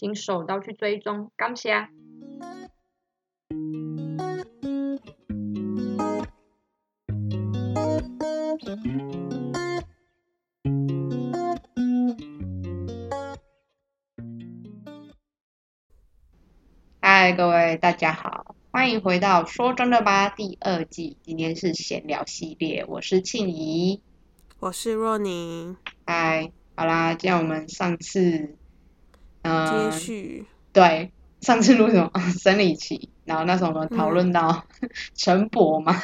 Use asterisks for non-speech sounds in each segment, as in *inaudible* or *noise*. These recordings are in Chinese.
请手刀去追踪，感谢。嗨，各位大家好，欢迎回到说真的吧第二季，今天是闲聊系列，我是庆怡，我是若宁。嗨，好啦，既然我们上次。接续。对上次录什么？*laughs* 生理期，然后那时候我们讨论到 *laughs* 陈博嘛，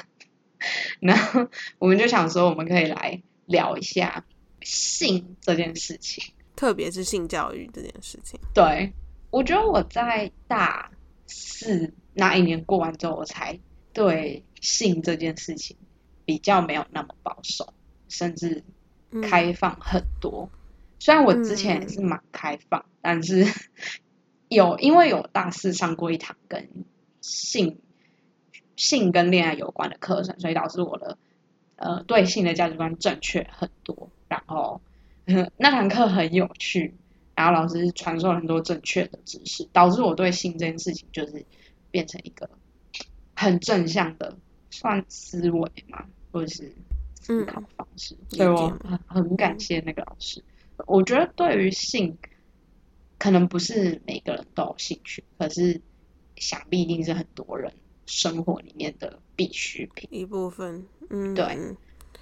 *laughs* 然后我们就想说我们可以来聊一下性这件事情，特别是性教育这件事情。对，我觉得我在大四那一年过完之后，我才对性这件事情比较没有那么保守，甚至开放很多。虽然我之前也是蛮开放，但是 *laughs* 有因为有大四上过一堂跟性性跟恋爱有关的课程，所以导致我的呃对性的价值观正确很多。然后 *laughs* 那堂课很有趣，然后老师传授很多正确的知识，导致我对性这件事情就是变成一个很正向的算思维嘛，或者是思考方式。所以我很很感谢那个老师。我觉得对于性，可能不是每个人都有兴趣，可是想必一定是很多人生活里面的必需品一部分。嗯，对，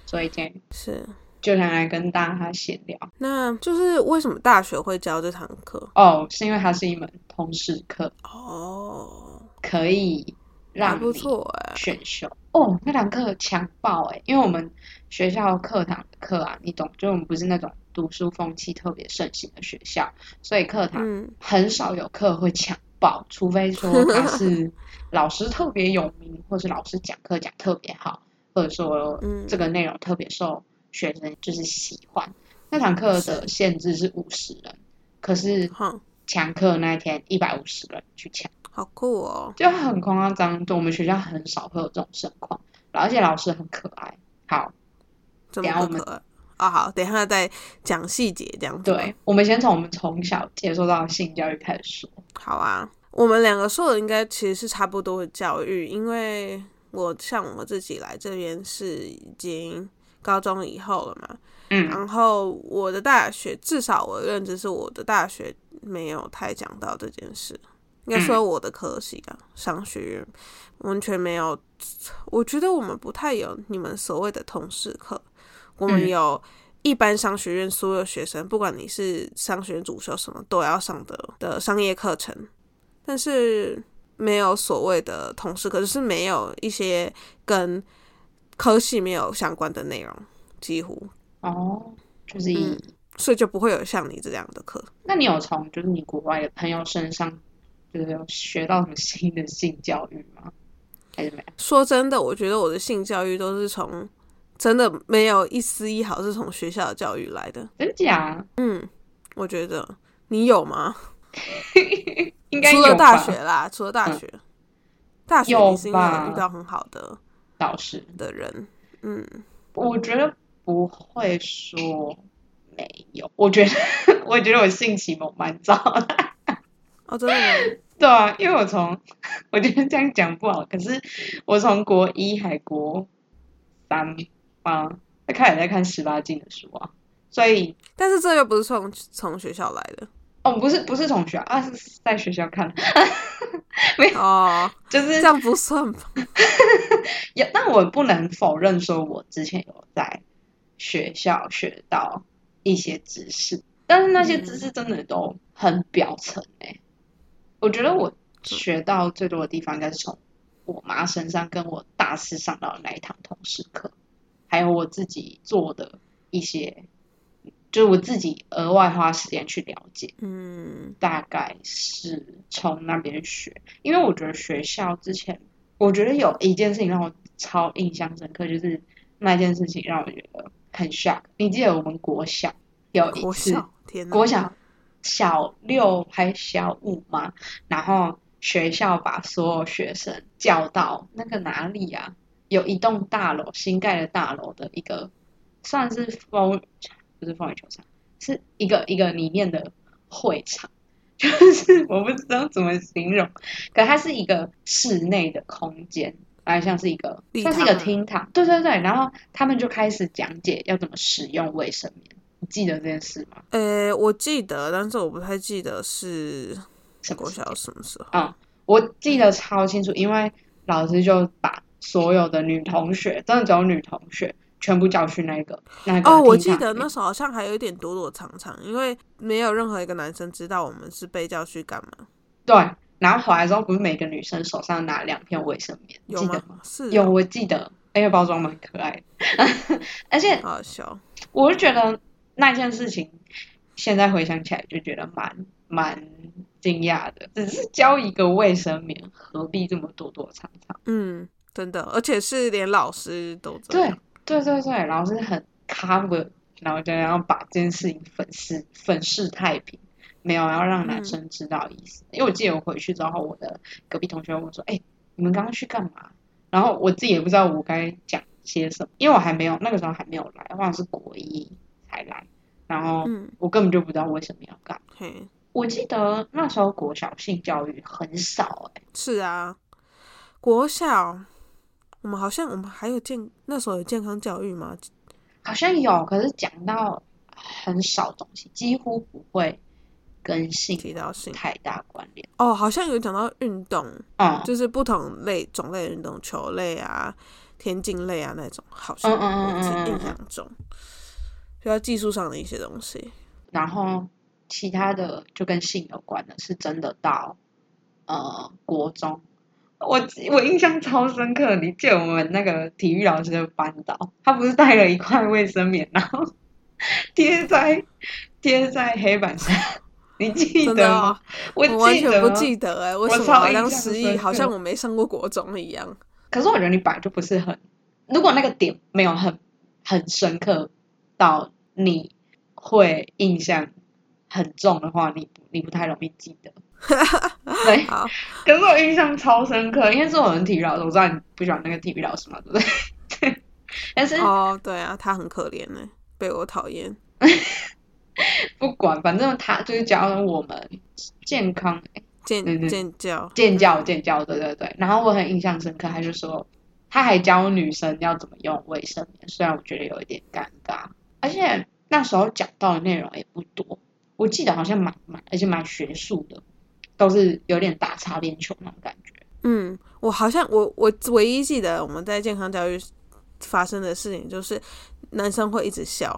所以今天是就想来跟大家闲聊。那就是为什么大学会教这堂课？哦，是因为它是一门通识课哦，可以让不错哎选修哦。那堂课强爆哎，因为我们学校课堂课啊，你懂，就我们不是那种。读书风气特别盛行的学校，所以课堂很少有课会抢爆，除非说他是老师特别有名，或是老师讲课讲特别好，或者说这个内容特别受学生就是喜欢。那堂课的限制是五十人，可是抢课那一天一百五十个人去抢，好酷哦！就很夸张，就我们学校很少会有这种盛况，而且老师很可爱。好，怎么可爱？啊好，等一下再讲细节这样子。对，我们先从我们从小接受到性教育开始说。好啊，我们两个受的应该其实是差不多的教育，因为我像我自己来这边是已经高中以后了嘛，嗯，然后我的大学至少我的认知是我的大学没有太讲到这件事，应该说我的科系啊，商学院完全没有，我觉得我们不太有你们所谓的同事课。我们有一般商学院所有学生，不管你是商学院主修什么，都要上的的商业课程，但是没有所谓的同事可是是没有一些跟科系没有相关的内容，几乎哦，就是以所以就不会有像你这样的课。那你有从就是你国外的朋友身上，就是有学到什么新的性教育吗？还是没有？说真的，我觉得我的性教育都是从。真的没有一丝一毫是从学校的教育来的，真假？嗯，我觉得你有吗？*laughs* 应该除了大学啦，除了大学，大学你是应该遇到很好的导师的人。嗯，我觉得不会说没有，我觉得 *laughs* 我觉得我性启蒙蛮早的。*laughs* 哦，真的吗？对啊，因为我从我觉得这样讲不好，可是我从国一还国三。啊，他开始在看十八禁的书啊，所以，但是这又不是从从学校来的哦，不是不是从学校啊，是在学校看，*laughs* 没有哦，就是这样不算吧？*laughs* 也，但我不能否认说，我之前有在学校学到一些知识，但是那些知识真的都很表层诶。我觉得我学到最多的地方，应该是从我妈身上，跟我大四上到的那一堂通识课。还有我自己做的一些，就是我自己额外花时间去了解，嗯大概是从那边学，因为我觉得学校之前，我觉得有一件事情让我超印象深刻，就是那件事情让我觉得很 shock。你记得我们国小有一次，国小，国小小六还小五吗，然后学校把所有学生叫到那个哪里啊？有一栋大楼新盖的大楼的一个，算是风不是风雨球场，是一个一个里面的会场，*laughs* 就是我不知道怎么形容，可它是一个室内的空间，还像是一个礼算是一个厅堂，对对对，然后他们就开始讲解要怎么使用卫生棉，你记得这件事吗？呃，我记得，但是我不太记得是什么时候。嗯，我记得超清楚，因为老师就把所有的女同学，真的只有女同学，全部叫去那个那个哦，我记得那时候好像还有一点躲躲藏藏，因为没有任何一个男生知道我们是被叫去干嘛，对，然后回来之后，不是每个女生手上拿两片卫生棉，有记得吗？？吗是有，哦我记得，因为包装蛮可爱的，*laughs* 而且好好笑。我就觉得那件事情，现在回想起来就觉得蛮蛮惊讶的，只是交一个卫生棉，何必这么躲躲藏藏？嗯，真的，而且是连老师都这对样。对对对，老师很 cover，然后就要把这件事情粉饰粉饰太平，没有要让男生知道意思。因为我记得我回去之后，我的隔壁同学问我说：“哎、你们刚刚去干嘛？”然后我自己也不知道我该讲些什么，因为我还没有那个时候还没有来，好像是国一才来，然后嗯，我根本就不知道为什么要干。嘿，我记得那时候国小性教育很少哎、是啊，国小我们好像我们还有健那时候有健康教育吗？好像有，可是讲到很少东西，几乎不会跟性提到性太大关联。哦，好像有讲到运动，嗯就是不同类种类的运动，球类啊、田径类啊那种，好像嗯嗯嗯嗯嗯印象中，比较技术上的一些东西。然后其他的就跟性有关的，是真的到呃国中。我我印象超深刻，你借我们那个体育老师的班导，他不是带了一块卫生棉，然后贴在贴在黑板上，你记得吗？我我完记得全不记得哎、为我超什么好像印象失忆，好像我没上过国中一样。可是我觉得你本来就不是很，如果那个点没有很很深刻到你会印象很重的话，你你不太容易记得。*laughs* 对，*laughs* 好，可是我印象超深刻，因为是我们体育老师，我知道你不喜欢那个体育老师嘛，对不对？*laughs* 但是哦，对啊，他很可怜呢、被我讨厌。*laughs* 不管，反正他就是教我们健康健健教，健教健教，对对对。然后我很印象深刻，他就说他还教女生要怎么用卫生棉，虽然我觉得有一点尴尬，而且那时候讲到的内容也不多，我记得好像蛮蛮，而且蛮学术的，都是有点打擦边球那种感觉。嗯，我好像我我唯一记得我们在健康教育发生的事情就是男生会一直笑，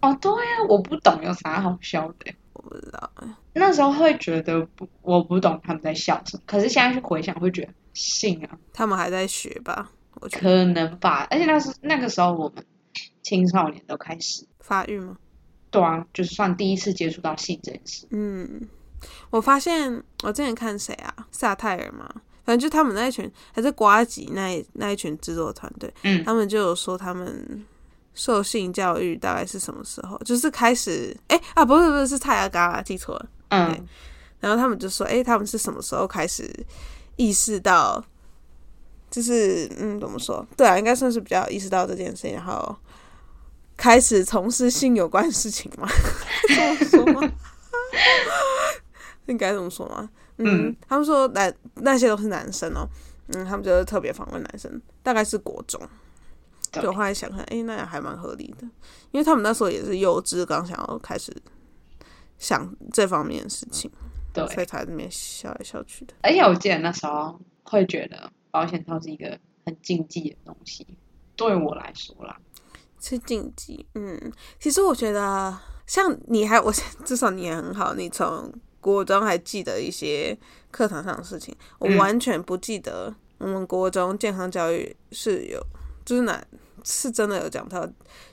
哦，对啊，我不懂有啥好笑的。我不知道欸，那时候会觉得不，我不懂他们在笑什么，可是现在去回想，会觉得信啊，他们还在学吧？我觉得可能吧。而且那是那个时候我们青少年都开始，发育吗？对啊，就是算第一次接触到性这件事。嗯，我发现我之前看谁啊，萨泰尔嘛，反正就他们那一群，还是瓜吉那一那一群制作团队，嗯他们就有说他们受性教育大概是什么时候，就是开始，哎、啊，不是不是是泰阿嘎啦，记错了。嗯然后他们就说，哎、他们是什么时候开始意识到，就是嗯，怎么说？对啊，应该算是比较意识到这件事情，然后开始从事性有关的事情嘛？*laughs* 这么说吗？*laughs* 应该怎么说吗？嗯，嗯他们说男那些都是男生哦，嗯，他们就是特别访问男生，大概是国中。对就我后来想看，哎、那也还蛮合理的，因为他们那时候也是幼稚，刚想要开始想这方面的事情。对，所以才在那边笑来笑去的。而且我记得那时候会觉得保险套是一个很禁忌的东西，对我来说啦。是禁忌，嗯，其实我觉得像你还我至少你也很好，你从国中还记得一些课堂上的事情，我嗯完全不记得我们国中健康教育是有，就是哪是真的有讲到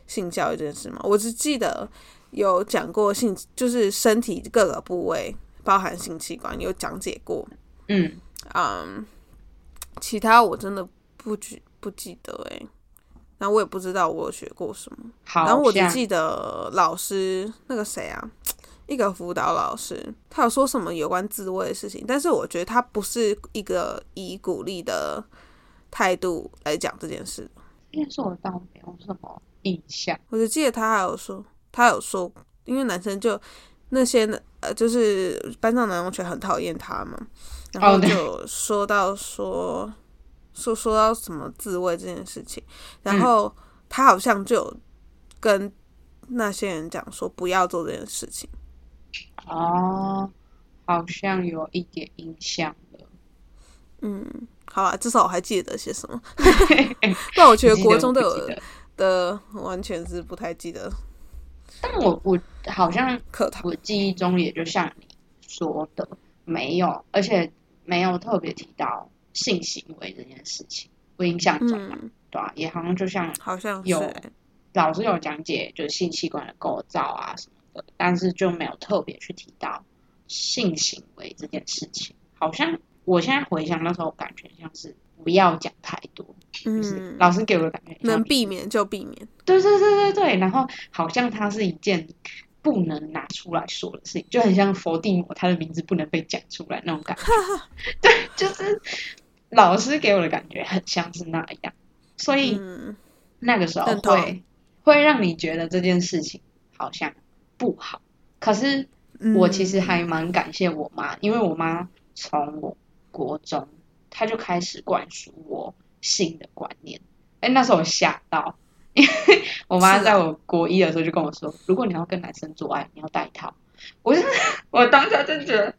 性教育这件事吗？我只记得有讲过性，就是身体各个部位，包含性器官，有讲解过。嗯嗯，其他我真的不记不记得哎，那我也不知道我有学过什么。好然后我只记得老师那个谁啊，一个辅导老师，他有说什么有关自慰的事情，但是我觉得他不是一个以鼓励的态度来讲这件事。应该是我倒没有什么印象。我就记得他还有说，他有说，因为男生就那些呃，就是班上男同学很讨厌他嘛，然后就说到说说说到什么自慰这件事情，然嗯后他好像就有跟那些人讲说不要做这件事情。哦，好像有一点印象了。嗯，好啊，至少我还记得些什么，*laughs* 不然我觉得国中的的完全是不太记得但我我好像课堂。我记忆中也就像你说的，没有，而且没有特别提到性行为这件事情。我印象中啊，嗯，对啊，也好像就像好像、有欸，老师有讲解，就是性器官的构造啊什么的，但是就没有特别去提到性行为这件事情。好像我现在回想那时候，感觉像是不要讲太多，就是嗯，老师给我的感觉能避免就避免。对对对对对，然后好像它是一件不能拿出来说的事情，就很像佛地魔，他的名字不能被讲出来那种感觉。*laughs* 对，就是老师给我的感觉很像是那样，所以嗯，那个时候会会让你觉得这件事情好像不好。可是我其实还蛮感谢我妈，因为我妈从我国中，她就开始灌输我性的观念。哎，那时候我吓到，因为我妈在我国一的时候就跟我说，如果你要跟男生做爱，你要戴套。我就我当下就觉得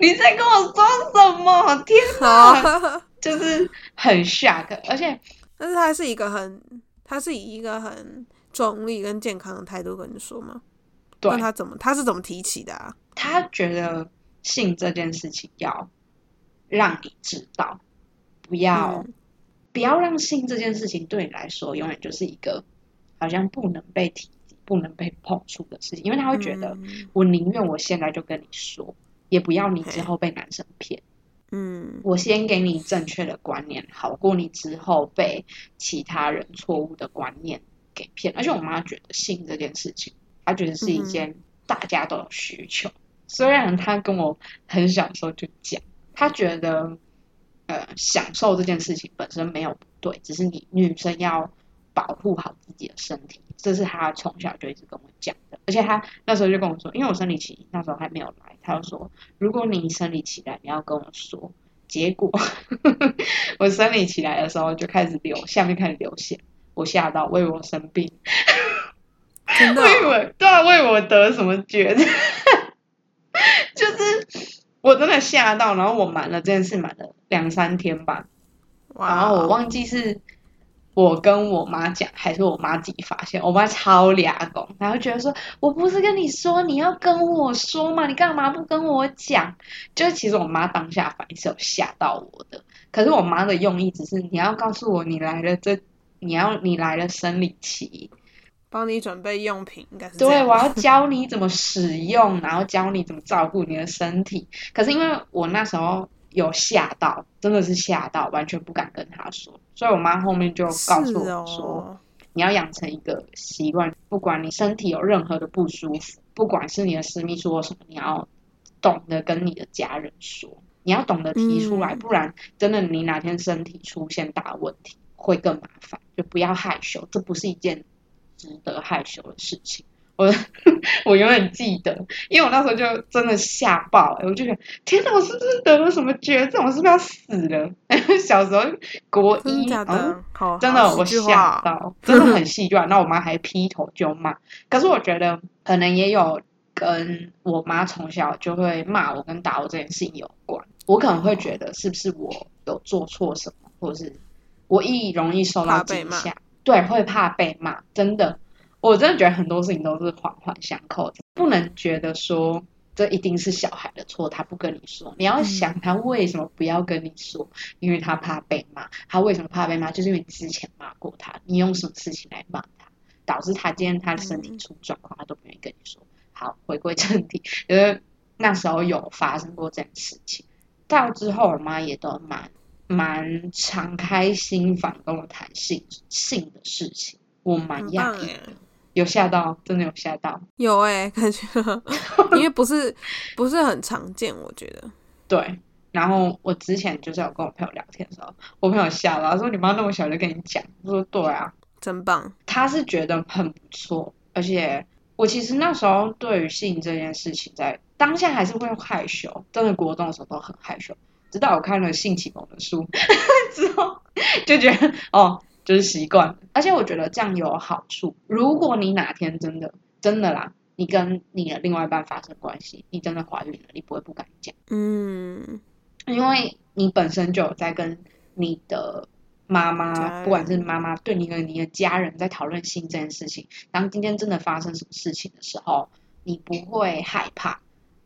你在跟我说什么？天哪，*laughs* 就是很 shock，而且 *laughs* 但是他是一个很，他是以一个很中立跟健康的态度跟你说吗？对那他怎么他是怎么提起的啊？他觉得性这件事情要让你知道，不要、嗯不要让性这件事情对你来说永远就是一个好像不能被提及、不能被碰触的事情，因为他会觉得嗯我宁愿我现在就跟你说，也不要你之后被男生骗。嗯我先给你正确的观念，好过你之后被其他人错误的观念给骗。而且我妈觉得性这件事情，她觉得是一件大家都有需求。虽然他跟我很小的时候就讲，他觉得呃享受这件事情本身没有不对，只是你女生要保护好自己的身体，这是他从小就一直跟我讲的。而且他那时候就跟我说，因为我生理期那时候还没有来，他就说如果你生理期来，你要跟我说。结果 *laughs* 我生理起来的时候就开始流，下面开始流血，我吓到，我以为我生病，真的我以哦、为对啊，我以为我得什么绝？症，*laughs* 就是我真的吓到，然后我瞒了这件事瞒了两三天吧，然后我忘记是我跟我妈讲，还是我妈自己发现。我妈超俩公，然后觉得说，我不是跟你说你要跟我说嘛，你干嘛不跟我讲？就是其实我妈当下反应是有吓到我的，可是我妈的用意只是你要告诉我你来了这，你要你来了生理期，帮你准备用品，应该是对，我要教你怎么使用，*laughs* 然后教你怎么照顾你的身体。可是因为我那时候有吓到，真的是吓到，完全不敢跟他说，所以我妈后面就告诉我说，哦，你要养成一个习惯，不管你身体有任何的不舒服，不管是你的私密处或什么，你要懂得跟你的家人说，你要懂得提出来，嗯。不然真的你哪天身体出现大问题会更麻烦，就不要害羞，这不是一件值得害羞的事情。我 *laughs* 我永远记得，因为我那时候就真的吓爆、欸，我就觉得天哪，我是不是得了什么绝症？我是不是要死了？*laughs* 小时候国一，真的假然后的？好，真的我吓到，*laughs* 真的很戏剧化。那我妈还劈头就骂，可是我觉得可能也有跟我妈从小就会骂我跟打我这件事情有关。我可能会觉得是不是我有做错什么，或者是我易容易受到惊吓，对，会怕被骂。真的，我真的觉得很多事情都是环环相扣的，不能觉得说。这一定是小孩的错，他不跟你说。你要想他为什么不要跟你说，因为他怕被骂。他为什么怕被骂？就是因为你之前骂过他，你用什么事情来骂他？导致他今天他的身体出状况，他都不愿意跟你说。好，回归正题，因为那时候有发生过这件事情，到之后我妈也都蛮蛮敞开心房跟我谈性性的事情，我蛮讶异的，有吓到，真的有吓到，有哎，感觉 *laughs* 因为不是不是很常见，我觉得 *laughs* 对。然后我之前就是有跟我朋友聊天的时候，我朋友笑了，他说：“你妈那么小就跟你讲。”我说：“对啊，真棒。”他是觉得很不错，而且我其实那时候对于性这件事情，在当下还是会害羞，真的国中的时候都很害羞。直到我看了性启蒙的书 *laughs* 之后，就觉得哦，就是习惯。而且我觉得这样有好处。如果你哪天真的真的啦，你跟你的另外一半发生关系，你真的怀孕了，你不会不敢讲。嗯。因为你本身就有在跟你的妈妈，不管是妈妈对你和你的家人在讨论性这件事情，当今天真的发生什么事情的时候，你不会害怕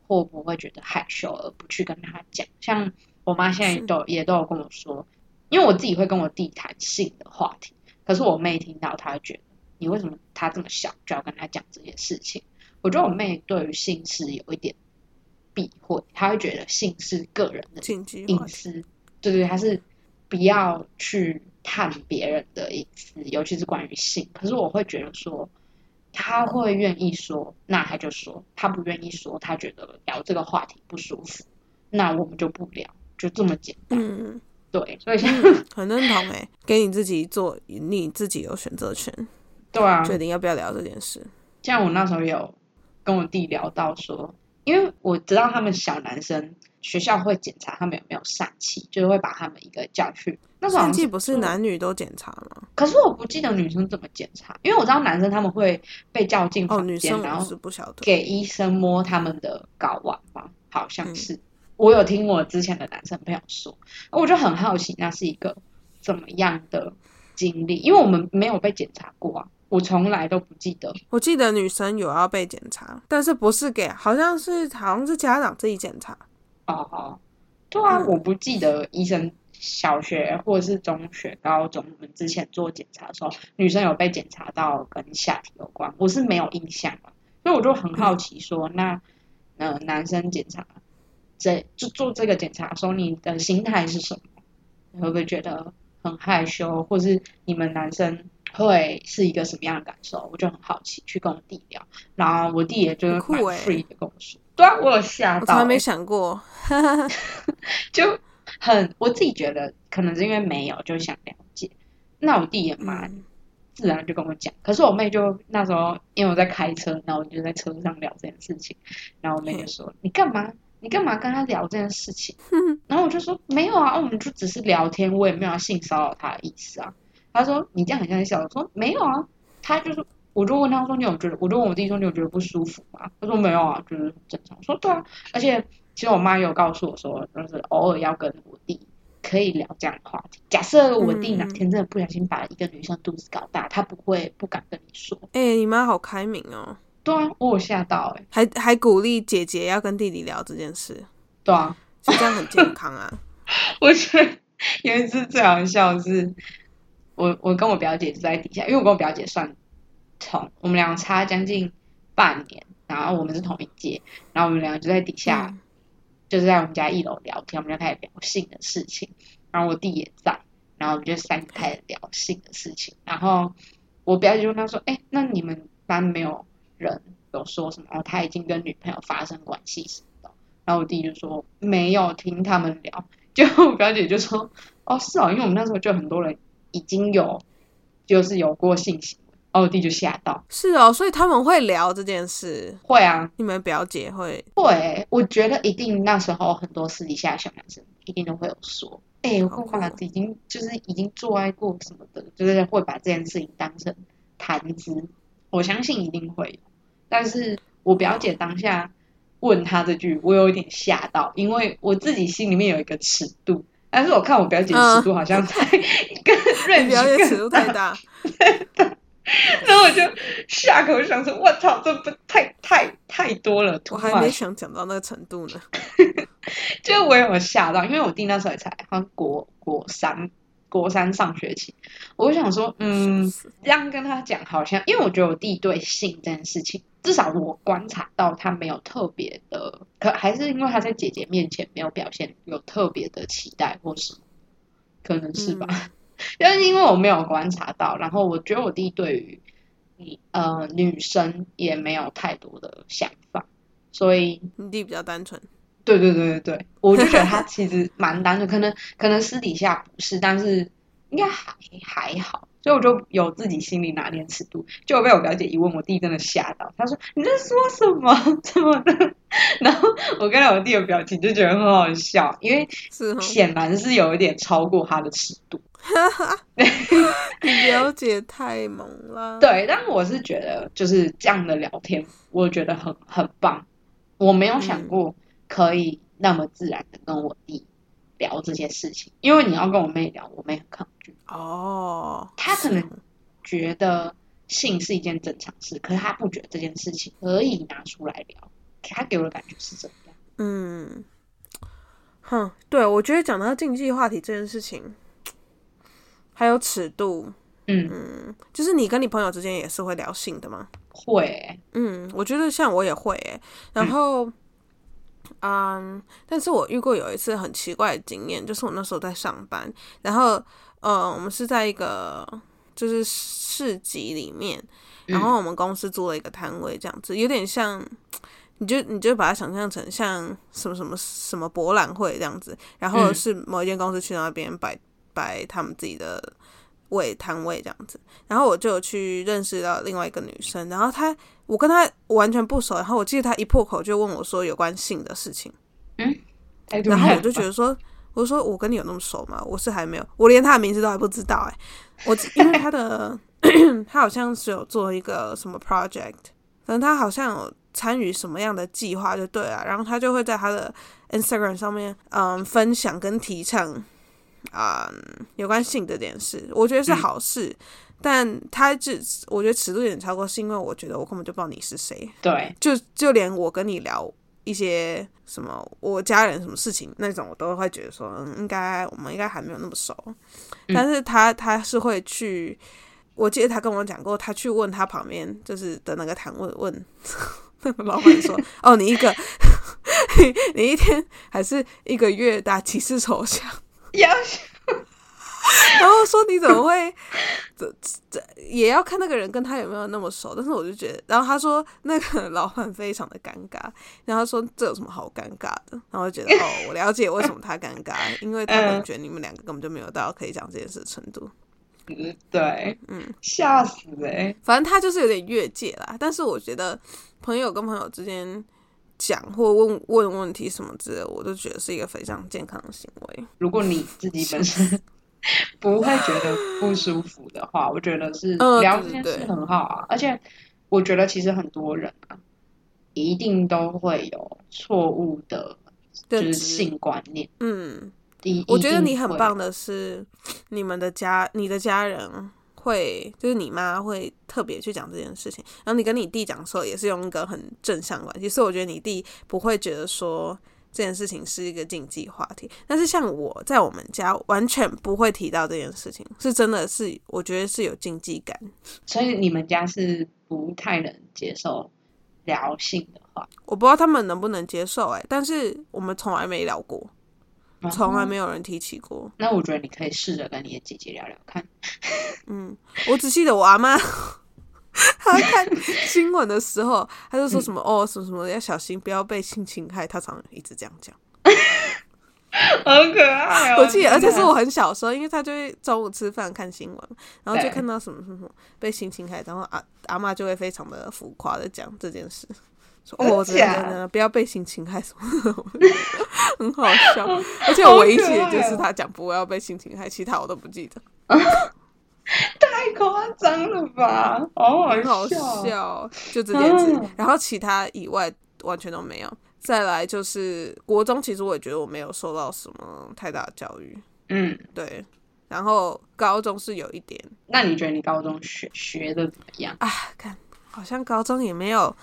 或不会觉得害羞而不去跟他讲。像我妈现在都也都有跟我说，因为我自己会跟我弟谈性的话题，可是我妹听到，她会觉得你为什么她这么小就要跟她讲这件事情？我觉得我妹对于性是有一点。避讳，她会觉得性是个人的隐私，对对，他是不要去探别人的隐私，尤其是关于性。可是我会觉得说，他会愿意说，那他就说；他不愿意说，他觉得聊这个话题不舒服，那我们就不聊，就这么简单。嗯，对，所以很认同诶，给你自己做，你自己有选择权，对啊，决定要不要聊这件事。像我那时候有跟我弟聊到说。因为我知道他们小男生学校会检查他们有没有疝气，就是会把他们一个叫去。那疝气不是男女都检查吗？可是我不记得女生怎么检查，因为我知道男生他们会被叫进房间，然后给医生摸他们的睾丸吧，好像是。我有听我之前的男生朋友说，我就很好奇那是一个怎么样的经历，因为我们没有被检查过啊。我从来都不记得，我记得女生有要被检查，但是不是给，好像是好像是家长自己检查。哦哦，对啊，我不记得医生小学或者是中学、高中我们之前做检查的时候，女生有被检查到跟下体有关，我是没有印象了。所以我就很好奇，说那呃男生检查这就做这个检查的时候，你的心态是什么？你会不会觉得很害羞，或是你们男生？会是一个什么样的感受？我就很好奇，去跟我弟聊，然后我弟也就是蛮 free 的跟我说，对啊，我有吓到，我从来没想过，*laughs* 就很我自己觉得可能是因为没有，就想了解。那我弟也蛮自然就跟我讲，可是我妹就那时候因为我在开车，然后我就在车上聊这件事情，然后我妹就说：“你干嘛？你干嘛跟他聊这件事情？*laughs* ”然后我就说：“没有啊，我们就只是聊天，我也没有要性骚扰他的意思啊。”他说：“你这样很像在笑。”我说：“没有啊。”他就是，我就问他说：“你有觉得？”我就问我弟说：“你有觉得不舒服吗？”他说：“没有啊，就是很正常。”我说：“对啊。”而且其实我妈有告诉我说，就是偶尔要跟我弟可以聊这样的话题。假设我弟哪天真的不小心把一个女生肚子搞大，他不会不敢跟你说。哎，你妈好开明哦。对啊，我有吓到哎，还还鼓励姐姐要跟弟弟聊这件事。对啊，这样很健康啊。*laughs* 我觉得有一次最好笑的是。我我跟我表姐就在底下，因为我跟我表姐算同，我们两个差将近半年，然后我们是同一届，然后我们两个就在底下，就是在我们家一楼聊天，我们就开始聊性的事情，然后我弟也在，然后我们就三个开始聊性的事情，然后我表姐就问他说：“哎，那你们班没有人有说什么？哦，他已经跟女朋友发生关系什么的？”然后我弟就说：“没有听他们聊。”就我表姐就说：“哦，是哦，因为我们那时候就很多人。”已经有就是有过性行为，我弟就吓到。是哦，所以他们会聊这件事。会啊，你们表姐会会？我觉得一定那时候很多私底下小男生一定都会有说，哎，我跟我已经就是已经做爱过什么的，就是会把这件事情当成谈资。我相信一定会有，但是我表姐当下问他这句，我有一点吓到，因为我自己心里面有一个尺度。但是我看我表姐尺度好像太跟瑞表姐尺度太大，*laughs* 然后我就下口想说：“我操，这不太太太多了。”我还没想讲到那个程度呢。*laughs* 就我有吓到，因为我弟那时候才好像国国三、国三上学期，我想说，*laughs* 嗯，这样跟他讲好像，因为我觉得我弟对性这件事情，至少我观察到他没有特别的，可还是因为他在姐姐面前没有表现有特别的期待或什么，可能是吧。*laughs* 但是因为我没有观察到，然后我觉得我弟对于你呃女生也没有太多的想法，所以你弟比较单纯。对对对对对，我就觉得 *laughs* 他其实蛮单纯，可能可能私底下不是，但是应该还还好，所以我就有自己心里拿捏尺度，就被我表姐一问，我弟真的吓到，他说你在说什么 *laughs* 怎么的？*laughs* 然后我看到我弟的表情就觉得很好笑，因为显然是有一点超过他的尺度。你了解太猛了。对，但我是觉得就是这样的聊天，我觉得很很棒。我没有想过可以那么自然的跟我弟聊这些事情，因为你要跟我妹聊，我妹很抗拒。哦，他可能觉得性是一件正常事，可是他不觉得这件事情可以拿出来聊。他给我的感觉是这样。嗯，哼，对，我觉得讲到禁忌话题这件事情。还有尺度，嗯嗯，就是你跟你朋友之间也是会聊性的吗？会，嗯，我觉得像我也会，然后，嗯，但是我遇过有一次很奇怪的经验，就是我那时候在上班，然后，呃，我们是在一个就是市集里面，然后我们公司租了一个摊位，这样子，有点像，你就你就把它想象成像什么什么什么博览会这样子，然后是某一间公司去那边摆。摆他们自己的位摊位这样子，然后我就去认识到另外一个女生，然后她我跟她完全不熟，然后我记得她一破口就问我说有关性的事情，嗯，然后我就觉得说，我说我跟你有那么熟吗？我是还没有，我连她的名字都还不知道哎，我因为她的 *clears throat* 她好像是有做一个什么 project，可能她好像有参与什么样的计划就对了，然后她就会在她的 Instagram 上面嗯分享跟提倡。啊，有关性这件事，我觉得是好事，但他只我觉得尺度有点超过，是因为我觉得我根本就不知道你是谁。对，就就连我跟你聊一些什么我家人什么事情那种，我都会觉得说，嗯，应该我们应该还没有那么熟。但是他他是会去，我记得他跟我讲过，他去问他旁边就是的那个谈问，问 *laughs* 那个老板说，哦，你一个 *laughs* 你一天还是一个月打几次抽象？要，*laughs* 然后说你怎么会？这这也要看那个人跟他有没有那么熟。但是我就觉得，然后他说那个老板非常的尴尬，然后他说这有什么好尴尬的？然后就觉得 *laughs* 哦，我了解为什么他尴尬，因为他感觉你们两个根本就没有到可以讲这件事的程度。嗯，对，嗯，吓死哎！反正他就是有点越界啦。但是我觉得朋友跟朋友之间。讲或问问问题什么之类，我都觉得是一个非常健康的行为。如果你自己本身 *laughs* 不会觉得不舒服的话，我觉得是 *laughs* 聊天是很好啊。而且我觉得其实很多人啊，一定都会有错误的，就是性观念。嗯，我觉得你很棒的是，你们的家，你的家人。会就是你妈会特别去讲这件事情，然后你跟你弟讲的时候也是用一个很正向关系，所以我觉得你弟不会觉得说这件事情是一个禁忌话题。但是像我在我们家完全不会提到这件事情，是真的是我觉得是有禁忌感。所以你们家是不太能接受聊性的话，我不知道他们能不能接受哎，但是我们从来没聊过。从来没有人提起过。那我觉得你可以试着跟你的姐姐聊聊看。嗯，我只记得我阿妈，她看 *laughs* 新闻的时候，她就说什么哦，什么什么要小心，不要被性侵害。她常常一直这样讲，*laughs* 好可爱哦！我记得，而且是我很小时候，因为她就会中午吃饭看新闻，然后就看到什么什么被性侵害，然后阿阿妈就会非常的浮夸的讲这件事。哦，真的不要被性侵害什么，*laughs* 很好笑。而且我唯一记得就是他讲不要被性侵害，其他我都不记得。太夸张了吧？哦，很好笑，就这件事。然后其他以外完全都没有。再来就是国中，其实我也觉得我没有受到什么太大的教育。嗯，对。然后高中是有一点。那你觉得你高中学学的怎么样？啊，看好像高中也没有。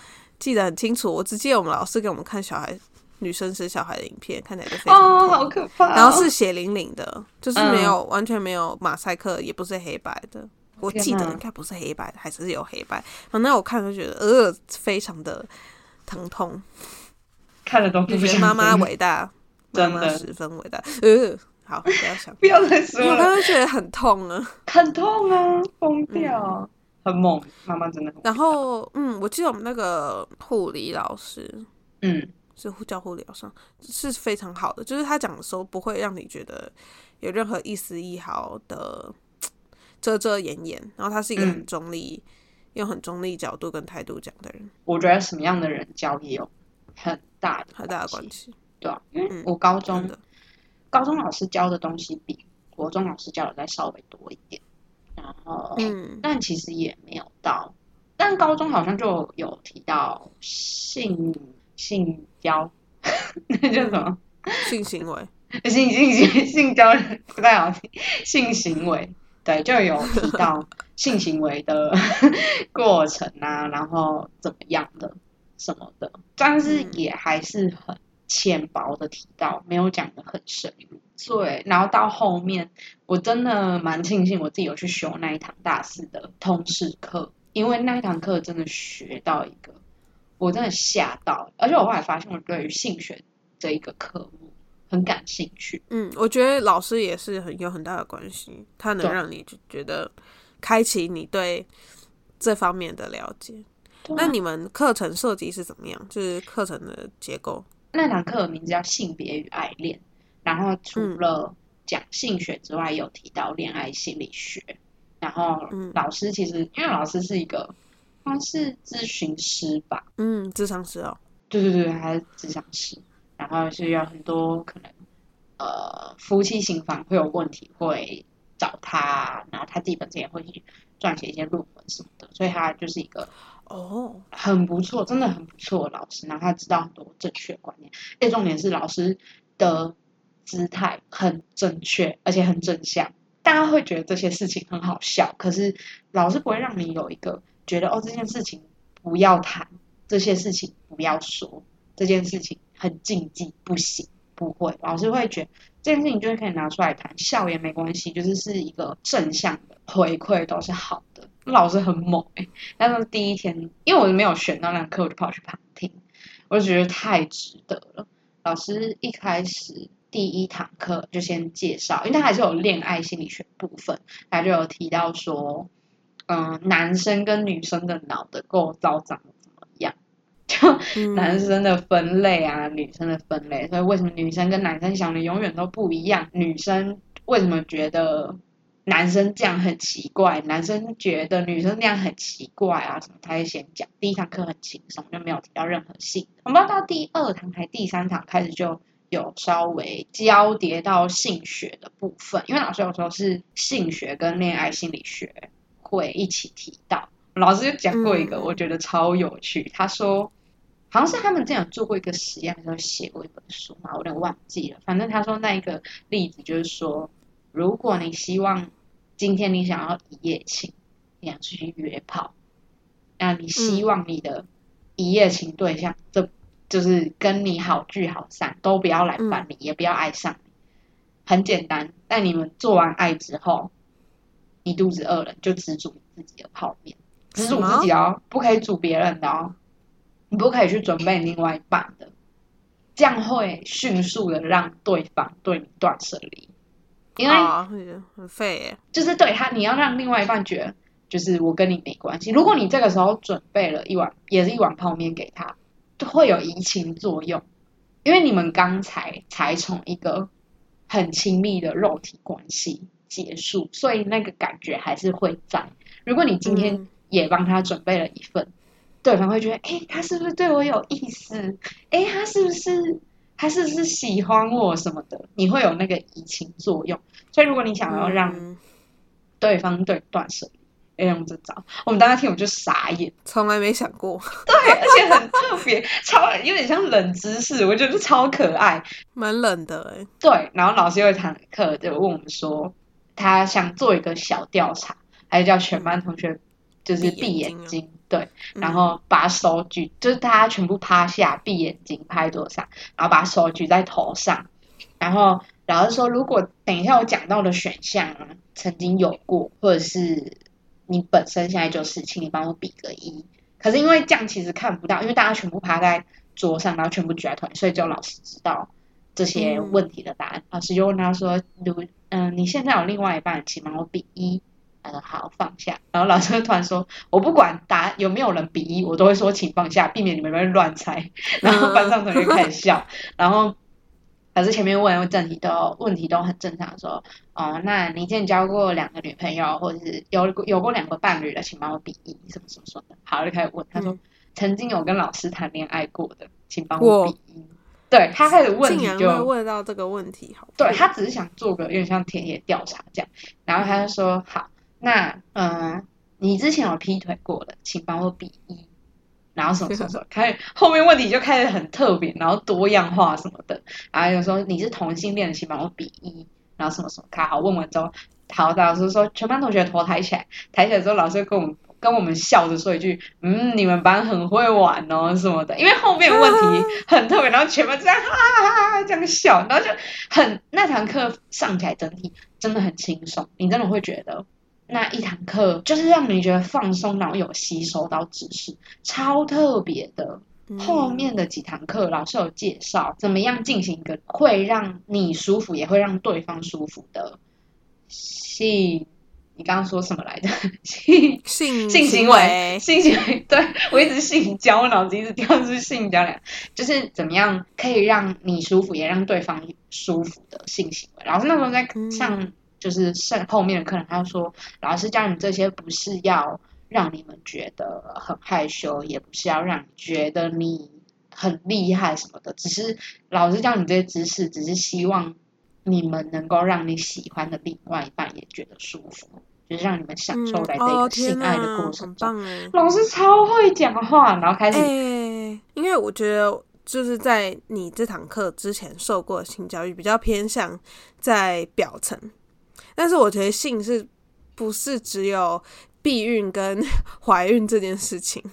记得很清楚，我只记得我们老师给我们看小孩女生生小孩的影片，看起来就非常哦，好可怕。然后是血淋淋的，就是没有完全没有马赛克，也不是黑白的。我记得应该不是黑白的，还是有黑白。反正我看就觉得，呃，非常的疼痛。看了都不觉得妈妈伟大，妈妈十分伟大。呃，好，不要想，不要再说了。我刚刚觉得很痛啊，很痛啊，疯掉，很猛。妈妈真的。然后，嗯，我记得我们那个护理老师，嗯，是教护理老师，是非常好的，就是他讲的时候不会让你觉得有任何一丝一毫的。遮遮掩掩，然后他是一个很中立，用很中立角度跟态度讲的人。我觉得什么样的人教也有很大的很大的关系，对啊，因为我高中的高中老师教的东西比国中老师教的再稍微多一点，然后嗯，但其实也没有到，但高中好像就有提到性性交，*laughs* 那叫什么性行为？*laughs* 性性性性交不太好听，性行为。对，就有提到性行为的 *laughs* 过程啊，然后怎么样的什么的，但是也还是很浅薄的提到，没有讲的很深入。对，然后到后面，我真的蛮庆幸我自己有去修那一堂大四的通识课，因为那一堂课真的学到一个，我真的吓到，而且我后来发现我对于性学这一个科目。很感兴趣，嗯，我觉得老师也是很有很大的关系，他能让你就觉得开启你对这方面的了解。那你们课程设计是怎么样？就是课程的结构？那堂课的名字叫性别与爱恋，然后除了讲性学之外，有提到恋爱心理学。然后老师其实因为老师是一个，他是咨询师吧？嗯，咨商师哦。对对对，他是咨商师。然后是有很多可能，呃，夫妻行房会有问题，会找他，然后他自己本身也会去撰写一些论文什么的，所以他就是一个哦，很不错，真的很不错的老师。然后他知道很多正确观念，最重点是老师的姿态很正确，而且很正向。大家会觉得这些事情很好笑，可是老师不会让你有一个觉得哦，这件事情不要谈，这些事情不要说，这件事情。很禁忌，不行，不会。老师会觉得这件事情就是可以拿出来谈，笑也没关系，就是是一个正向的回馈，都是好的。老师很猛哎，但是第一天，因为我没有选到那堂课，我就跑去旁听，我就觉得太值得了。老师一开始第一堂课就先介绍，因为他还是有恋爱心理学部分，他就有提到说，嗯，男生跟女生的脑的构造长。就男生的分类啊，女生的分类，所以为什么女生跟男生想的永远都不一样？女生为什么觉得男生这样很奇怪？男生觉得女生那样很奇怪啊？什么？他会先讲。第一堂课很轻松，就没有提到任何性。我们到第二堂还第三堂开始就有稍微交叠到性学的部分，因为老师有时候是性学跟恋爱心理学会一起提到。老师就讲过一个，我觉得超有趣。他说。好像是他们这样做过一个实验，时候写过一本书嘛，我有点忘记了。反正他说那一个例子就是说，如果你希望今天你想要一夜情，你想出去约炮，那你希望你的一夜情对象，这就是跟你好聚好散，都不要来烦你，也不要爱上你。很简单，但你们做完爱之后，你肚子饿了，就只煮自己的泡面，只煮自己哦，不可以煮别人的哦。你不可以去准备另外一半的，这样会迅速的让对方对你断舍离，因为很废耶。就是对他，你要让另外一半觉得，就是我跟你没关系。如果你这个时候准备了一碗，也是一碗泡面给他，会有移情作用，因为你们刚才才从一个很亲密的肉体关系结束，所以那个感觉还是会在。如果你今天也帮他准备了一份。对方会觉得，哎，他是不是对我有意思？哎，他是不是，他是不是喜欢我什么的？你会有那个移情作用。所以，如果你想要让对方对断舍离，要用这招。我们当时听，我就傻眼，从来没想过。对，而且很特别，超有点像冷知识，我觉得超可爱，蛮冷的哎。对，然后老师有一堂课就问我们说，他想做一个小调查，还是叫全班同学就是闭眼睛。对，然后把手举，就是大家全部趴下，闭眼睛，趴在桌上，然后把手举在头上，然后老师说，如果等一下我讲到的选项啊，曾经有过，或者是你本身现在就是，请你帮我比个一。可是因为这样其实看不到，因为大家全部趴在桌上，然后全部举在头，所以只有老师知道这些问题的答案。老师就问他说，如嗯，你现在有另外一半，请帮我比一。他说好放下，然后老师突然说：“我不管答有没有人比一，我都会说请放下，避免你们在乱猜。*laughs* ”然后班上同学开始笑。*laughs* 然后老师前面问问题都问题都很正常，说：“哦，那你之前交过两个女朋友，或者是有有过两个伴侣的，请帮我比一，什么什么什么的。”好，就开始问。他说：“曾经有跟老师谈恋爱过的，请帮我比一。”对他开始问题就问到这个问题，好，对他只是想做个有点像田野调查这样，然后他就说：“好。”那嗯，你之前有劈腿过的，请帮我比一，然后什么 *laughs* 什么什么，开始后面问题就开始很特别，然后多样化什么的，然后有时候你是同性恋，请帮我比一，然后什么什么，卡好问完之后，好，老师说全班同学头抬起来，抬起来之后，老师跟我们跟我们笑着说一句，嗯，你们班很会玩哦什么的，因为后面问题 *laughs* 很特别，然后全班这样哈哈哈哈这样笑，然后就很那堂课上起来整体真的很轻松，你真的会觉得。那一堂课就是让你觉得放松，然后有吸收到知识，超特别的。后面的几堂课老师有介绍怎么样进行一个会让你舒服，也会让对方舒服的性。你刚刚说什么来着？*laughs* 性性性行为，性行为。对我一直性交，我脑子一直跳出性交两，就是怎么样可以让你舒服，也让对方舒服的性行为。老师那时候在上。就是剩后面的客人，他说：“老师教你这些不是要让你们觉得很害羞，也不是要让你觉得你很厉害什么的，只是老师教你这些知识，只是希望你们能够让你喜欢的另外一半也觉得舒服，就是让你们享受在这个性爱的过程中。老师超会讲话，然后开始，因为我觉得就是在你这堂课之前受过的性教育比较偏向在表层。”但是我觉得性是不是只有避孕跟 *laughs* 怀孕这件事情？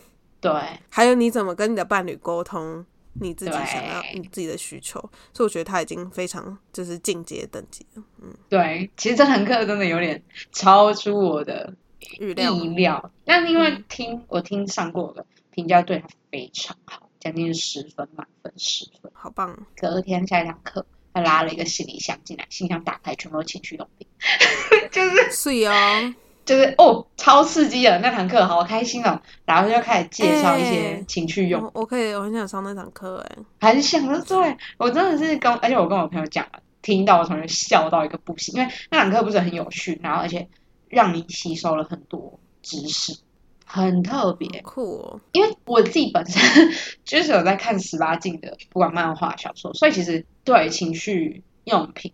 对，还有你怎么跟你的伴侣沟通你自己想要你自己的需求，所以我觉得他已经非常就是进阶等级了。嗯，对，其实这堂课真的有点超出我的预料。意料，但因为听我听上过的评价对他非常好，将近十分满分十分，好棒。隔天下一堂课。他拉了一个行李箱进来，行李箱打开，全部都情趣用品，*laughs* 就是是哦，就是哦，超刺激的那堂课，好开心哦。然后就开始介绍一些情趣用，我可以，我很想上那堂课哎，很想的，对我真的是跟，而且我跟我朋友讲了，听到我同学笑到一个不行，因为那堂课不是很有趣，然后而且让你吸收了很多知识。很特别酷，因为我自己本身 *laughs* 就是有在看十八禁的，不管漫画、小说，所以其实对情绪用品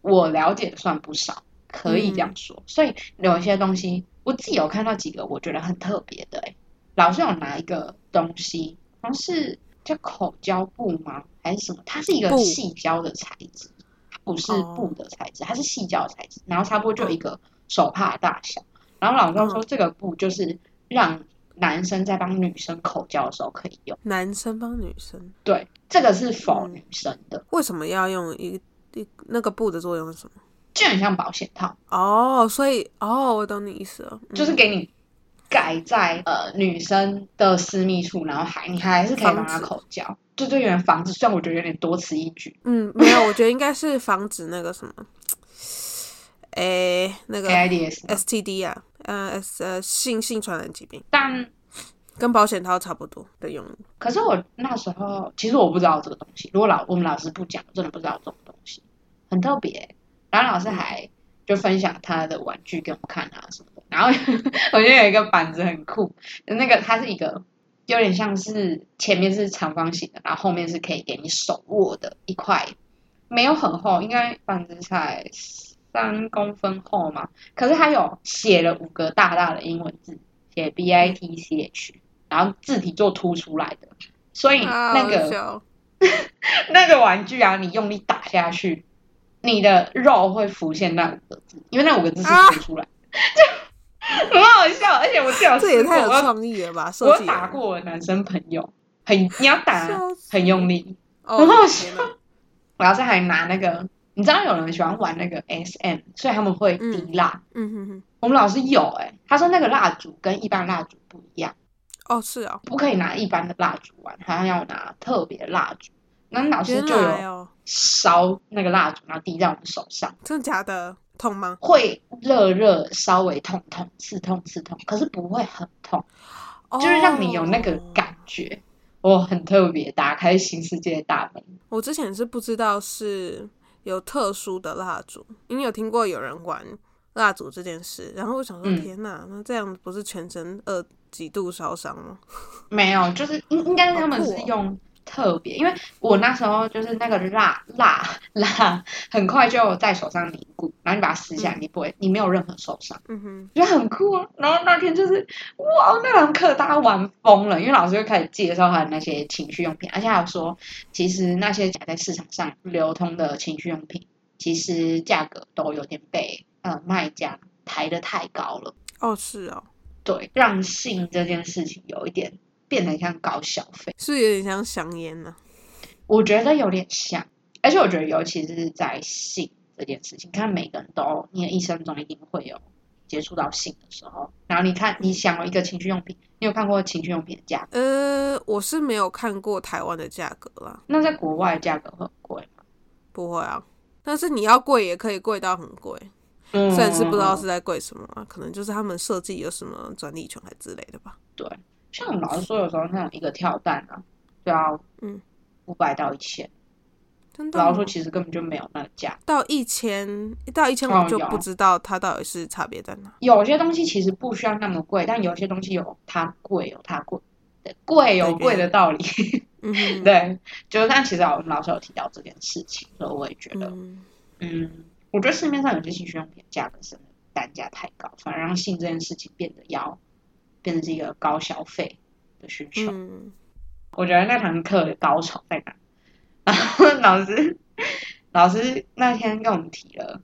我了解的算不少，可以这样说。所以有一些东西，我自己有看到几个我觉得很特别的。哎，老师有拿一个东西，好像是叫口胶布吗？还是什么？它是一个细胶的材质，不是布的材质，它是细胶的材质。然后差不多就一个手帕大小。然后老师说这个布就是。让男生在帮女生口交的时候可以用。男生帮女生？对，这个是否女生的？为什么要用一一那个布的作用是什么？就很像保险套哦，所以哦，我懂你意思了，就是给你盖在呃女生的私密处，然后还你还是可以帮她口交，就就，有点防止。虽然我觉得有点多此一举。嗯，没有，我觉得应该是防止那个什么，哎，那个 STD 啊。呃呃，性性传染疾病，但跟保险套差不多的用。可是我那时候其实我不知道这个东西，如果老我们老师不讲，真的不知道这种东西，很特别。然后老师还就分享他的玩具给我们看啊什么的。然后 *laughs* 我觉得有一个板子很酷，那个它是一个有点像是前面是长方形的，然后后面是可以给你手握的一块，没有很厚，应该板子才。三公分厚嘛，可是它有写了五个大大的英文字，写 B I T C H，然后字体做凸出来的，所以那个 *laughs* 那个玩具啊，你用力打下去，你的肉会浮现那五个字，因为那五个字是凸出来，就 *laughs* 很好笑，而且我最好这也太有创意了吧！我打过我男生朋友，很你要打很用力，很好笑。*laughs* 我要是还拿那个，你知道有人喜欢玩那个 SM，所以他们会滴蜡。嗯哼哼，我们老师有哎，他说那个蜡烛跟一般蜡烛不一样。哦，是啊，不可以拿一般的蜡烛玩，好像要拿特别的蜡烛。那老师就有烧那个蜡烛，然后滴在我们手上。真的假的？痛吗？会热热，稍微痛痛，刺痛刺痛，可是不会很痛，就是让你有那个感觉。哦，很特别，打开新世界的大门。我之前是不知道是有特殊的蜡烛，因为有听过有人玩蜡烛这件事，然后我想说，天哪，那这样不是全身二几度烧伤吗？*laughs* 没有，就是应应该是他们是用。特别，因为我那时候就是那个蜡蜡 *laughs* 蜡，很快就在手上凝固，然后你把它撕下来，你不会，你没有任何受伤，嗯哼，觉得很酷啊。然后那天就是哇，那堂课大家玩疯了，因为老师就开始介绍他的那些情趣用品，而且还有说，其实那些在市场上流通的情趣用品，其实价格都有点被呃卖家抬得太高了。哦，是哦，对，让性这件事情有一点。变得像高消费，是有点像香烟呢。我觉得有点像，而且我觉得尤其是在性这件事情，看每个人都你的一生中一定会有接触到性的时候。然后你看，你想一个情趣用品，你有看过情趣用品的价？呃，我是没有看过台湾的价格啦。那在国外价格会很贵吗？不会啊，但是你要贵也可以贵到很贵。虽然是不知道是在贵什么啊，可能就是他们设计有什么专利权还之类的吧。对。像我们老师说，有时候那种一个跳蛋啊，就要嗯五百到一千，真的。老师说其实根本就没有那个价，到一千到一千我就不知道它到底是差别在哪。有些东西其实不需要那么贵，但有些东西有它贵有它贵，贵有贵的道理。嗯，*laughs* 对，就是但其实我们老师有提到这件事情，所以我也觉得，嗯，我觉得市面上有些情趣用品价格是单价太高，反而让性这件事情变得要。变成是一个高消费的需求。嗯，我觉得那堂课的高潮在哪？然后老师老师那天跟我们提了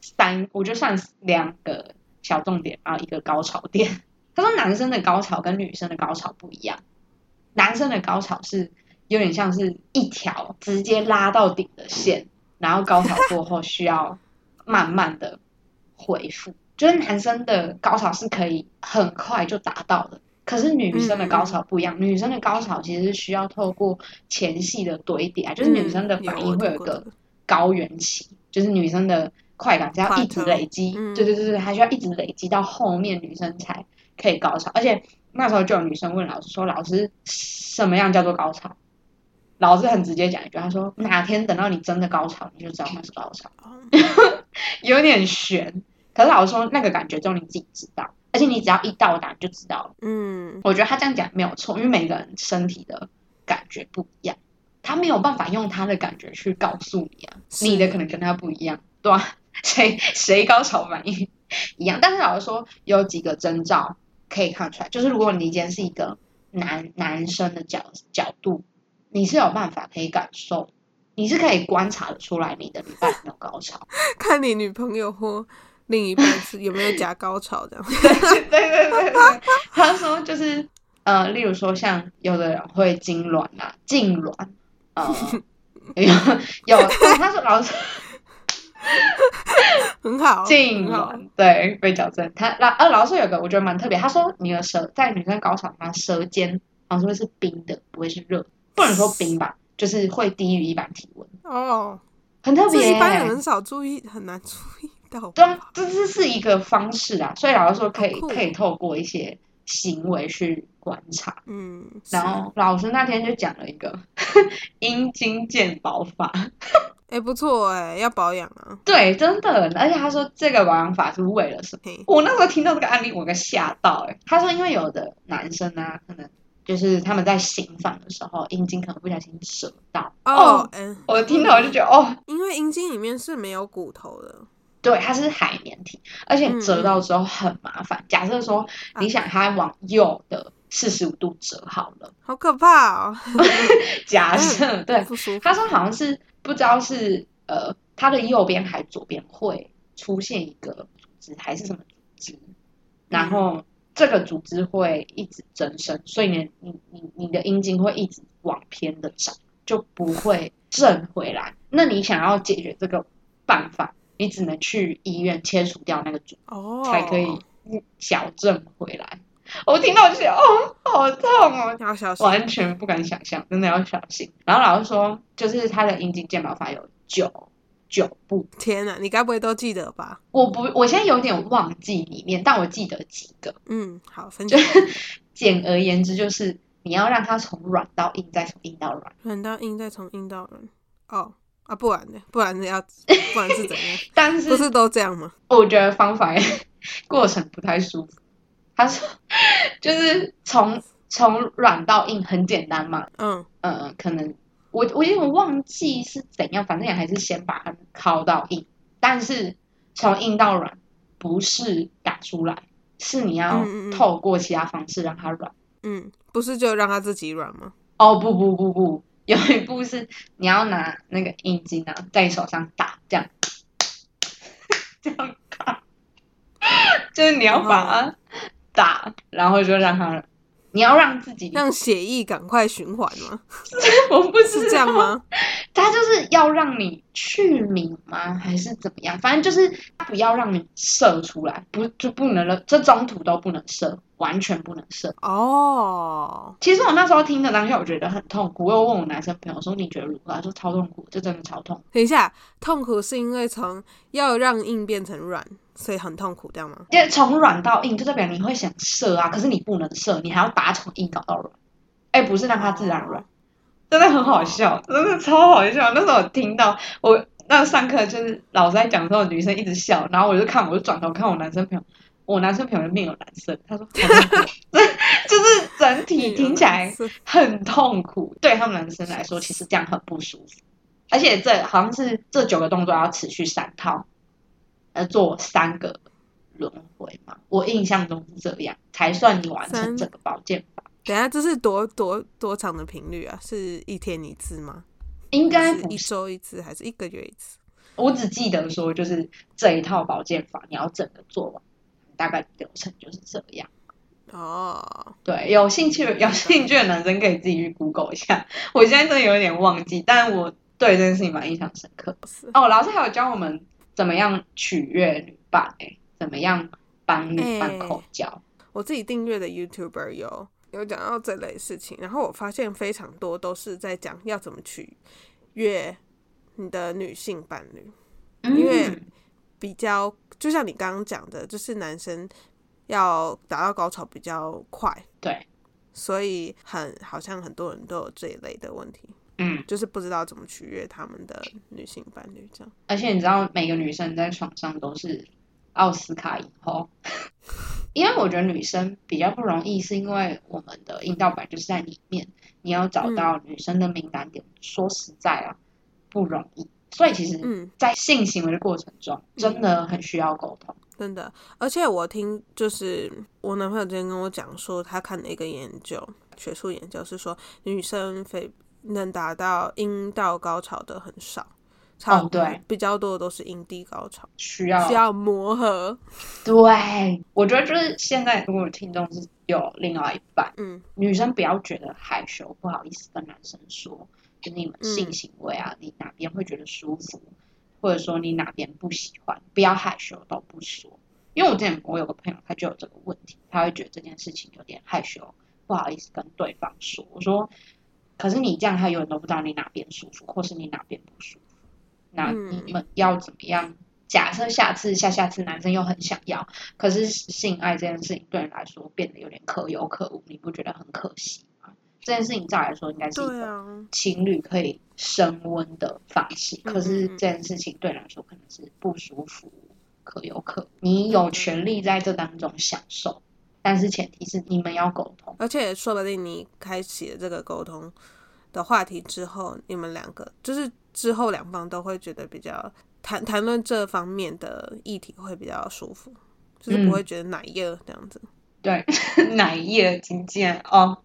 三，我就算两个小重点，然后一个高潮点。他说男生的高潮跟女生的高潮不一样，男生的高潮是有点像是一条直接拉到顶的线，然后高潮过后需要慢慢的恢复。就是男生的高潮是可以很快就达到的，可是女生的高潮不一样。女生的高潮其实是需要透过前戏的堆叠啊，就是女生的反应会有一个高原期，就是女生的快感是要一直累积，对对对对，还需要一直累积到后面女生才可以高潮。而且那时候就有女生问老师说：“老师，什么样叫做高潮？”老师很直接讲一句，他说：“哪天等到你真的高潮，你就知道那是高潮。*laughs* ”有点悬。可是老师说那个感觉只有你自己知道，而且你只要一到达就知道了。嗯，我觉得他这样讲没有错，因为每个人身体的感觉不一样，他没有办法用他的感觉去告诉你啊，你的可能跟他不一样，对吧？*laughs* 谁谁高潮反应一样？但是老师说有几个征兆可以看出来，就是如果你今天是一个男男生的角角度，你是有办法可以感受，你是可以观察的出来你的女伴有没有高潮，*laughs* 看你女朋友或。另一半是有没有假高潮这样？*laughs* 对对对对，他说就是呃，例如说像有的人会痉挛啊，痉挛，呃，*laughs* 有有，他说老师 *laughs* 很好，痉挛，对，被矫正。他老呃老师有个我觉得蛮特别，他说你的舌在女生高潮，她舌尖好像会是冰的，不会是热，不能说冰吧，就是会低于一般体温哦，很特别，一般人很少注意，很难注意。对啊，这这是一个方式啊，所以老师说可以可以透过一些行为去观察，嗯，然后老师那天就讲了一个 *laughs* 阴茎健保法，*laughs* 哎，不错哎，要保养啊，对，真的，而且他说这个保养法是为了什么？我那时候听到这个案例，我给吓到哎，他说因为有的男生啊，可能就是他们在行房的时候，阴茎可能不小心折到，哦，嗯，我听到我就觉得哦，因为阴茎里面是没有骨头的。对，它是海绵体，而且折到之后很麻烦。假设说你想它往右的四十五度折好了，好可怕哦！*laughs* 假设对，他说好像是不知道是呃，它的右边还左边会出现一个组织还是什么组织，然后这个组织会一直增生，所以你你你你的阴茎会一直往偏的长，就不会 *laughs* 正回来。那你想要解决这个办法，你只能去医院切除掉那个组，哦，才可以矫正回来。我听到就觉得哦，好痛哦，要小心。完全不敢想象，真的要小心。然后老师说，就是他的阴茎健保法有九九步，天哪，你该不会都记得吧？我不，我现在有点忘记里面，但我记得几个。嗯，好，分就享。*laughs* 简而言之，就是你要让它从软到硬，再从硬到软。软到硬，再从硬到软。哦啊，不然呢？不然呢？要 *laughs* 不然是怎样？但是不是都这样吗？我觉得方法 *laughs* 过程不太舒服。他说，就是从从软到硬很简单嘛。嗯呃，可能我我有点忘记是怎样，反正也还是先把它敲到硬。但是从硬到软不是打出来，是你要嗯嗯嗯透过其他方式让它软。嗯，不是就让它自己软吗？哦不不不不，有一步是你要拿那个阴茎啊，在你手上打，这样 *laughs* 这样打，就是你要把它打，然后就让它，你要让自己，让血液赶快循环吗？*laughs* 我不是这样？吗？它就是要让你去敏吗？还是怎么样？反正就是它不要让你射出来，不就不能了，这中途都不能射，完全不能射。哦，其实我那时候听的当下，我觉得很痛苦。我又问我男生朋友说：“你觉得如何？”他说：“超痛苦，这真的超痛。等一下，痛苦是因为从要让硬变成软，所以很痛苦，这样吗？因为从软到硬，就代表你会想射啊，可是你不能射，你还要把它从硬搞到软。哎，不是让它自然软，真的很好笑，真的超好笑。那时候我听到我那上课就是老师在讲的时候，女生一直笑，然后我就看，我就转头看我男生朋友，我男生朋友的面有男生，他说 *laughs* 就是整体听起来很痛苦，对他们男生来说，其实这样很不舒服。而且这好像是这九个动作要持续三套，呃，做三个轮回嘛。我印象中是这样，才算你完成整个保健法。等下，这是多多多长的频率啊？是一天一次吗？应该是一，周一次，还是一个月一次？我只记得说，就是这一套保健法你要整个做完，大概流程就是这样。哦，对，有兴趣有兴趣的男生可以自己去 Google 一下。我现在真的有点忘记，但我对这件事情蛮印象深刻。哦，老师还有教我们怎么样取悦女伴、欸，怎么样帮女伴口交。我自己订阅的 YouTuber 有有讲到这类事情，然后我发现非常多都是在讲要怎么取悦你的女性伴侣，因为嗯比较就像你刚刚讲的，就是男生要达到高潮比较快，对，所以很好像很多人都有这一类的问题，嗯，就是不知道怎么取悦他们的女性伴侣，这样。而且你知道，每个女生在床上都是奥斯卡影后，*laughs* 因为我觉得女生比较不容易，是因为我们的阴道本就是在里面，你要找到女生的敏感点，说实在啊，不容易。所以其实，嗯，在性行为的过程中，真的很需要沟通。真的，而且我听就是我男朋友之前跟我讲说，他看了一个研究，学术研究是说女生非能达到阴道高潮的很少，超哦对，比较多的都是阴蒂高潮，需要需要磨合。对，我觉得就是现在，如果听众是有另外一半，嗯女生不要觉得害羞，不好意思跟男生说，就是你们性嗯行为啊，你哪边会觉得舒服，或者说你哪边不喜欢，不要害羞都不说。因为我之前我有个朋友，他就有这个问题，他会觉得这件事情有点害羞，不好意思跟对方说。我说，可是你这样，他永远都不知道你哪边舒服，或是你哪边不舒服。那嗯你们要怎么样？假设下次、下下次男生又很想要，可是性爱这件事情对你来说变得有点可有可无，你不觉得很可惜吗？这件事情照来说应该是一情侣可以升温的方式，嗯可是这件事情对你来说可能是不舒服、可有可无。你有权利在这当中享受，但是前提是你们要沟通。而且说不定你开启了这个沟通的话题之后，你们两个就是之后两方都会觉得比较谈谈论这方面的议题会比较舒服，就是不会觉得奶热这样子。对，*laughs* 奶液经验哦，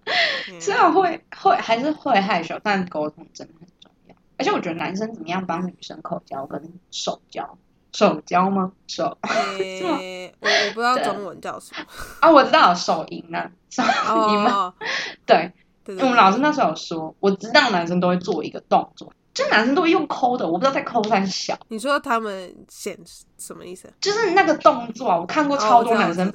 嗯虽然会会还是会害羞，但沟通真的很重要。而且我觉得男生怎么样帮女生口交跟手交手交吗？手诶、*laughs* 我我不知道中文叫什么。啊，我知道手淫啊，手你们哦，*laughs* 对，对对我们老师那时候有说，我知道男生都会做一个动作，就男生都会用抠的，我不知道在抠三小，你说他们显什么意思？就是那个动作啊，我看过哦超多男生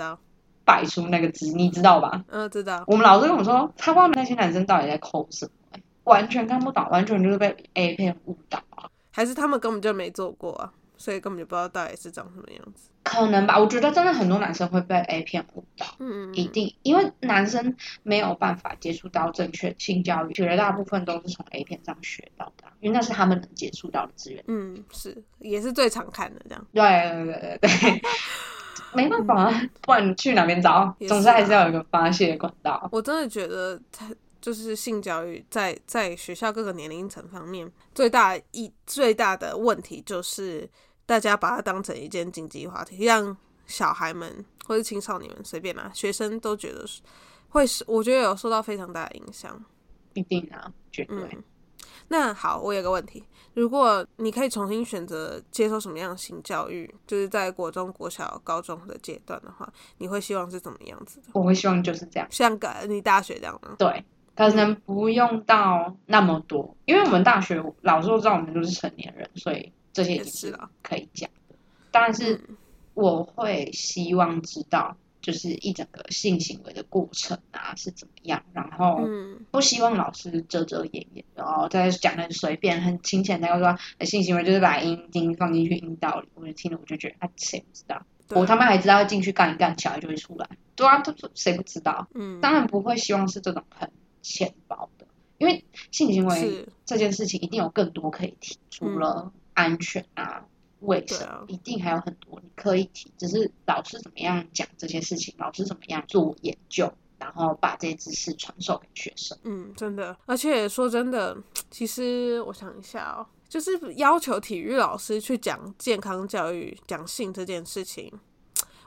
摆出那个姿，你知道吧？嗯，知道。我们老师跟我说，他问那些男生到底在抠什么、欸完全看不懂，完全就是被 A 片误导啊。还是他们根本就没做过啊，所以根本就不知道到底是长什么样子。可能吧，我觉得真的很多男生会被 A 片误导，嗯，一定，因为男生没有办法接触到正确性教育，绝大部分都是从 A 片上学到的啊，因为那是他们能接触到的资源。嗯，是，也是最常看的这样。对对对对对，没办法啊，*laughs* 不然你去哪边找？啊总之还是要有一个发泄管道。我真的觉得他就是性教育在在学校各个年龄层方面最大一最大的问题就是大家把它当成一件禁忌话题，让小孩们或者青少年们随便啦，学生都觉得会是我觉得有受到非常大的影响。一定啊，绝对。嗯，那好，我有个问题，如果你可以重新选择接受什么样的性教育，就是在国中、国小、高中的阶段的话，你会希望是怎么样子的？我会希望就是这样。像个你大学这样吗？对，可能不用到那么多，因为我们大学老师都知道我们都是成年人，所以这些也是可以讲的。但是嗯我会希望知道，就是一整个性行为的过程啊是怎么样，然后嗯。不希望老师遮遮掩掩，然后再讲的随便很浅浅的，要说呃性行为就是把阴茎放进去阴道里，我就听了我就觉得啊谁不知道？我他妈还知道进去干一干，小孩就会出来。对啊，这这谁不知道？嗯，当然不会希望是这种很浅薄的，因为性行为是。这件事情一定有更多可以提，除了安全啊、卫生，一定还有很多你可以提。只是老师怎么样讲这些事情，老师怎么样做研究，然后把这些知识传授给学生。嗯，真的，而且说真的，其实我想一下哦，就是要求体育老师去讲健康教育、讲性这件事情，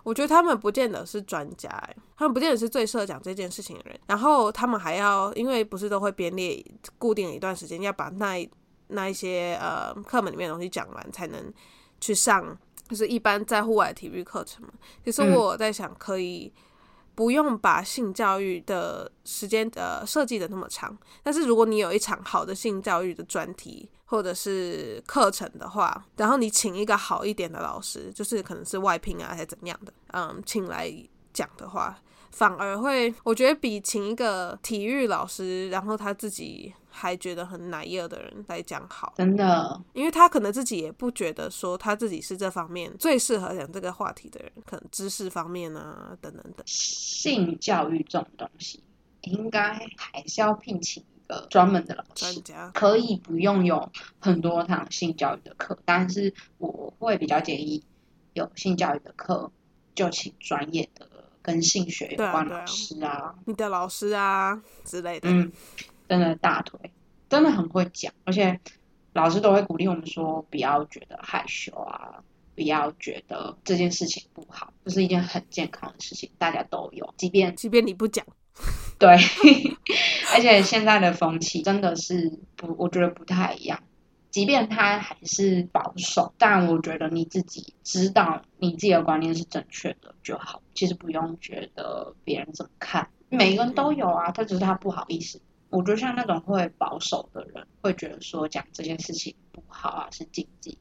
我觉得他们不见得是专家，哎，他们不见得是最适合讲这件事情的人。然后他们还要，因为不是都会编列固定一段时间，要把那一那一些呃课本里面的东西讲完，才能去上，就是一般在户外的体育课程嘛。其实嗯我在想，可以不用把性教育的时间呃设计的那么长，但是如果你有一场好的性教育的专题或者是课程的话，然后你请一个好一点的老师，就是可能是外聘啊还是怎么样的，嗯，请来讲的话，反而会我觉得比请一个体育老师，然后他自己还觉得很奶热的人来讲好。真的，因为他可能自己也不觉得说他自己是这方面最适合讲这个话题的人，可能知识方面啊，等等等。性教育这种东西，应该还是要聘请一个专门的老师。专家，可以不用有很多堂性教育的课，但是我会比较建议有性教育的课就请专业的跟性学有关老师啊，你的老师啊之类的。嗯，真的大腿真的很会讲，而且老师都会鼓励我们说不要觉得害羞啊，不要觉得这件事情不好，这是一件很健康的事情，大家都有，即便即便你不讲，对，*laughs* 而且现在的风气真的是不，我觉得不太一样。即便他还是保守，但我觉得你自己知道你自己的观念是正确的就好。其实不用觉得别人怎么看，每个人都有啊，他只是他不好意思。我觉得像那种会保守的人，会觉得说讲这件事情不好啊，是禁忌。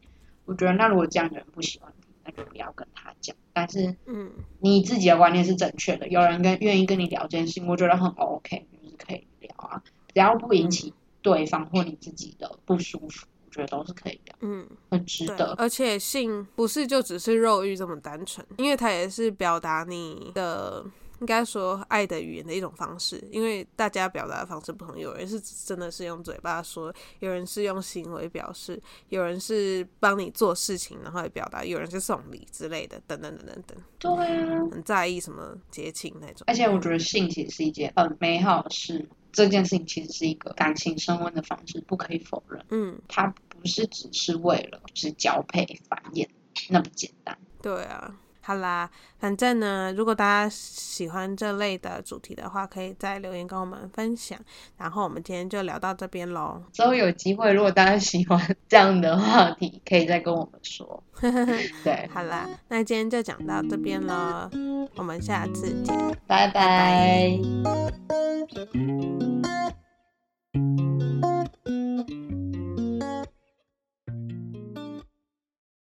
我觉得那如果这样的人不喜欢你，那就不要跟他讲。但是嗯，你自己的观念是正确的，有人跟愿意跟你聊这件事情，我觉得很 OK，就是可以聊啊，只要不引起对方或你自己的不舒服，我觉得都是可以的，嗯，很值，得。而且性不是就只是肉欲这么单纯，因为它也是表达你的。应该说爱的语言的一种方式，因为大家表达的方式不同，有人是真的是用嘴巴说，有人是用行为表示，有人是帮你做事情然后来表达，有人是送礼之类的，等等等等等，对啊，很在意什么节庆那种。而且我觉得性其实是一件很美好的事，这件事情其实是一个感情升温的方式，不可以否认。嗯，它不是只是为了就是交配繁衍那么简单。对啊。好啦，反正呢，如果大家喜欢这类的主题的话，可以在留言跟我们分享。然后我们今天就聊到这边喽。之后有机会，如果大家喜欢这样的话题，可以再跟我们说。*laughs* 对，好啦，那今天就讲到这边了，我们下次见，拜拜。